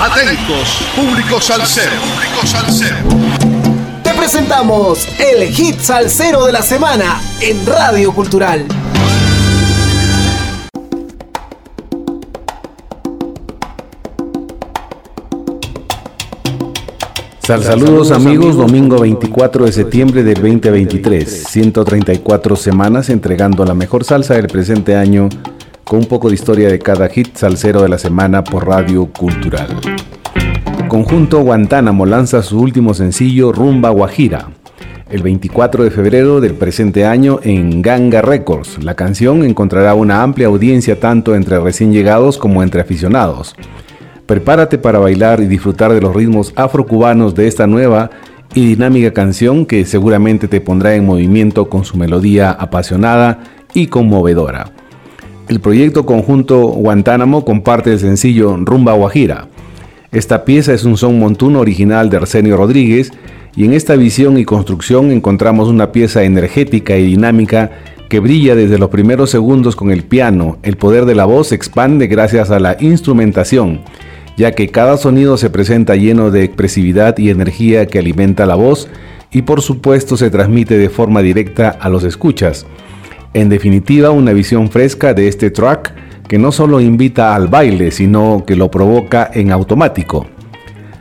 Atentos, público salsero. Público salsero. Te presentamos el hit salsero de la semana en Radio Cultural. Sal saludos amigos, domingo 24 de septiembre del 2023, 134 semanas entregando la mejor salsa del presente año con un poco de historia de cada hit salsero de la semana por Radio Cultural. Conjunto Guantánamo lanza su último sencillo Rumba Guajira el 24 de febrero del presente año en Ganga Records. La canción encontrará una amplia audiencia tanto entre recién llegados como entre aficionados. Prepárate para bailar y disfrutar de los ritmos afrocubanos de esta nueva y dinámica canción que seguramente te pondrá en movimiento con su melodía apasionada y conmovedora. El proyecto conjunto Guantánamo comparte el sencillo Rumba Guajira. Esta pieza es un son montuno original de Arsenio Rodríguez y en esta visión y construcción encontramos una pieza energética y dinámica que brilla desde los primeros segundos con el piano. El poder de la voz se expande gracias a la instrumentación, ya que cada sonido se presenta lleno de expresividad y energía que alimenta la voz y por supuesto se transmite de forma directa a los escuchas. En definitiva, una visión fresca de este track que no solo invita al baile, sino que lo provoca en automático.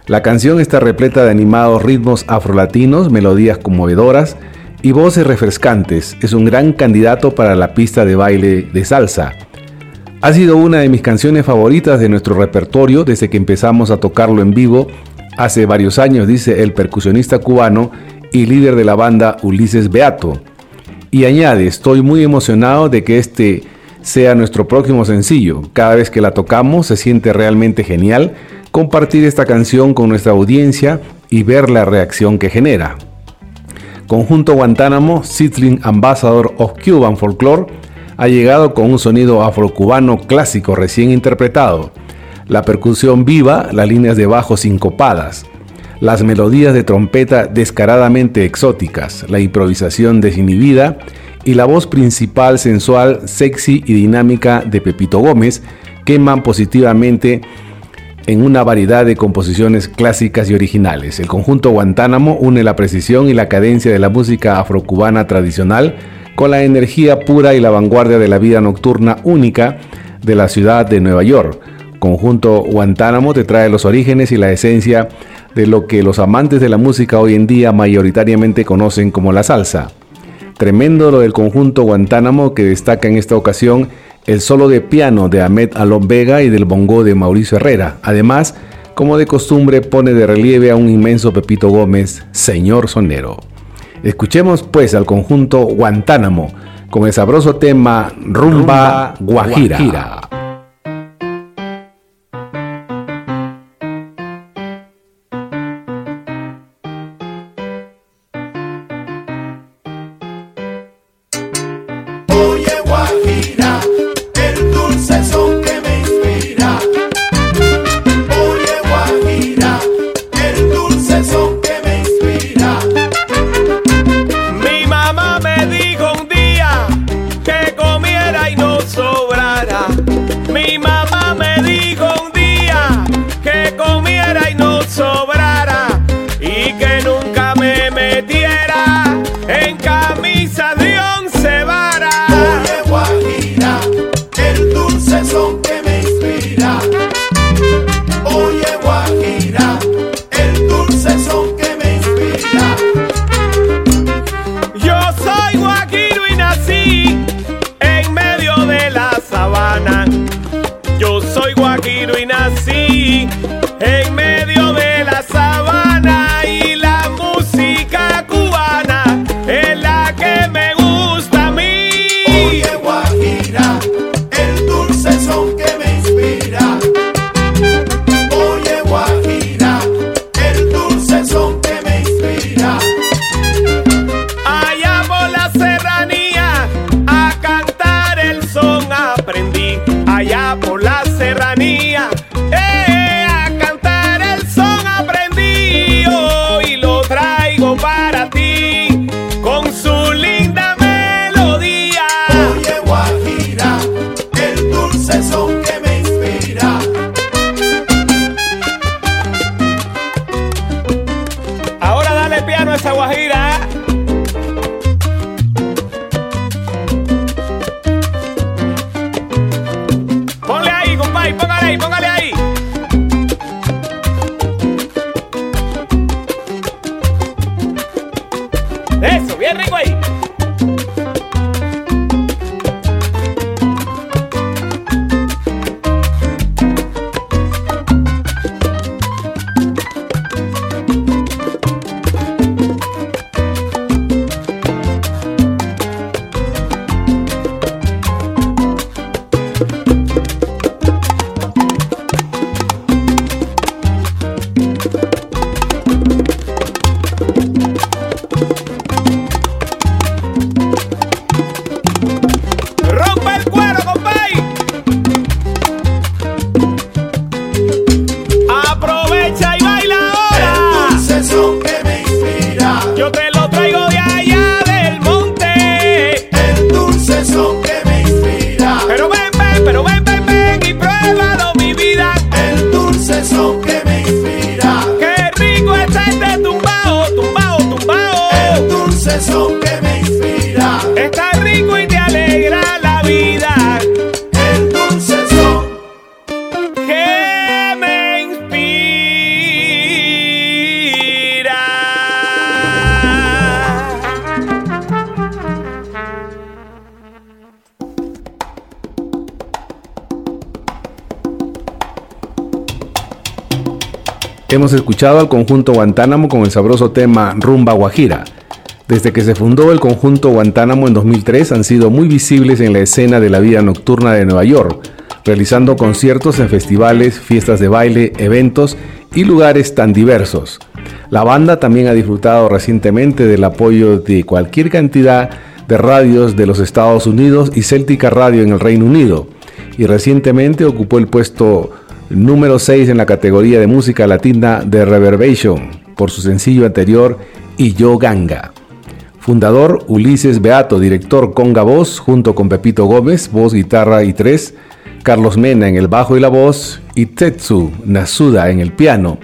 La canción está repleta de animados ritmos afrolatinos, melodías conmovedoras y voces refrescantes. Es un gran candidato para la pista de baile de salsa. Ha sido una de mis canciones favoritas de nuestro repertorio desde que empezamos a tocarlo en vivo hace varios años, dice el percusionista cubano y líder de la banda Ulises Beato. Y añade, estoy muy emocionado de que este sea nuestro próximo sencillo. Cada vez que la tocamos se siente realmente genial compartir esta canción con nuestra audiencia y ver la reacción que genera. Conjunto Guantánamo, Seedling Ambassador of Cuban Folklore, ha llegado con un sonido afrocubano clásico recién interpretado. La percusión viva, las líneas de bajo sincopadas, las melodías de trompeta descaradamente exóticas, la improvisación desinhibida y la voz principal sensual, sexy y dinámica de Pepito Gómez queman positivamente en una variedad de composiciones clásicas y originales. El conjunto Guantánamo une la precisión y la cadencia de la música afrocubana tradicional con la energía pura y la vanguardia de la vida nocturna única de la ciudad de Nueva York. Conjunto Guantánamo te trae los orígenes y la esencia de lo que los amantes de la música hoy en día mayoritariamente conocen como la salsa. Tremendo lo del conjunto Guantánamo que destaca en esta ocasión el solo de piano de Ahmed Alon Vega y del bongo de Mauricio Herrera. Además, como de costumbre, pone de relieve a un inmenso Pepito Gómez, señor sonero. Escuchemos pues al conjunto Guantánamo con el sabroso tema Rumba, Guajira. Dulce son que me inspira, Está rico y te alegra la vida. el dulce son Que me inspira. Hemos escuchado al conjunto Guantánamo con el sabroso tema Rumba Guajira. Desde que se fundó el conjunto Guantánamo en 2003 han sido muy visibles en la escena de la vida nocturna de Nueva York, realizando conciertos en festivales, fiestas de baile, eventos y lugares tan diversos. La banda también ha disfrutado recientemente del apoyo de cualquier cantidad de radios de los Estados Unidos y Celtica Radio en el Reino Unido, y recientemente ocupó el puesto número 6 en la categoría de música latina de Reverbation por su sencillo anterior Y Yo Ganga. Fundador Ulises Beato, director Conga Voz, junto con Pepito Gómez, voz, guitarra y tres, Carlos Mena en el bajo y la voz, y Tetsu Nasuda en el piano,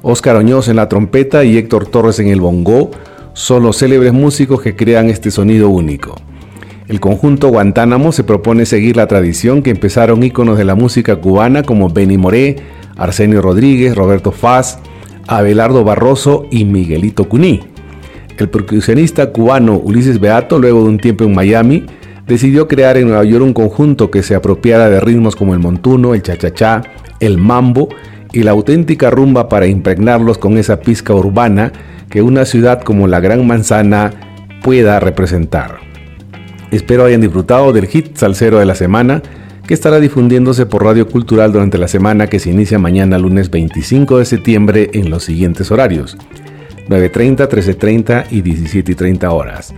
Óscar Oñoz en la trompeta y Héctor Torres en el bongo, son los célebres músicos que crean este sonido único. El conjunto Guantánamo se propone seguir la tradición que empezaron íconos de la música cubana como Benny Moré, Arsenio Rodríguez, Roberto Faz, Abelardo Barroso y Miguelito Cuní. El percusionista cubano Ulises Beato, luego de un tiempo en Miami, decidió crear en Nueva York un conjunto que se apropiara de ritmos como el montuno, el chachachá, el mambo y la auténtica rumba para impregnarlos con esa pizca urbana que una ciudad como la Gran Manzana pueda representar. Espero hayan disfrutado del hit salsero de la semana que estará difundiéndose por Radio Cultural durante la semana que se inicia mañana lunes 25 de septiembre en los siguientes horarios. 9.30, 13.30 y 17.30 horas.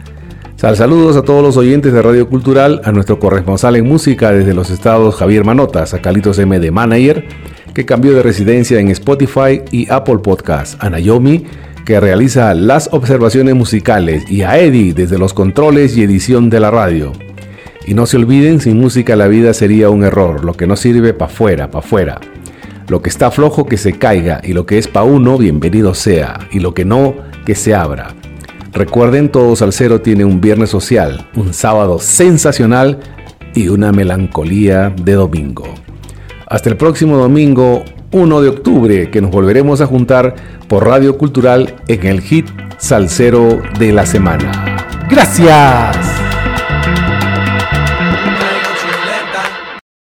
Sal saludos a todos los oyentes de Radio Cultural, a nuestro corresponsal en música desde los estados Javier Manotas, a Calitos M de Manager, que cambió de residencia en Spotify y Apple Podcast, a Naomi, que realiza las observaciones musicales, y a Eddie desde los controles y edición de la radio. Y no se olviden, sin música la vida sería un error, lo que no sirve pa' fuera, pa' fuera. Lo que está flojo que se caiga y lo que es pa' uno, bienvenido sea, y lo que no, que se abra. Recuerden, todo salsero tiene un viernes social, un sábado sensacional y una melancolía de domingo. Hasta el próximo domingo 1 de octubre, que nos volveremos a juntar por Radio Cultural en el hit salsero de la semana. ¡Gracias!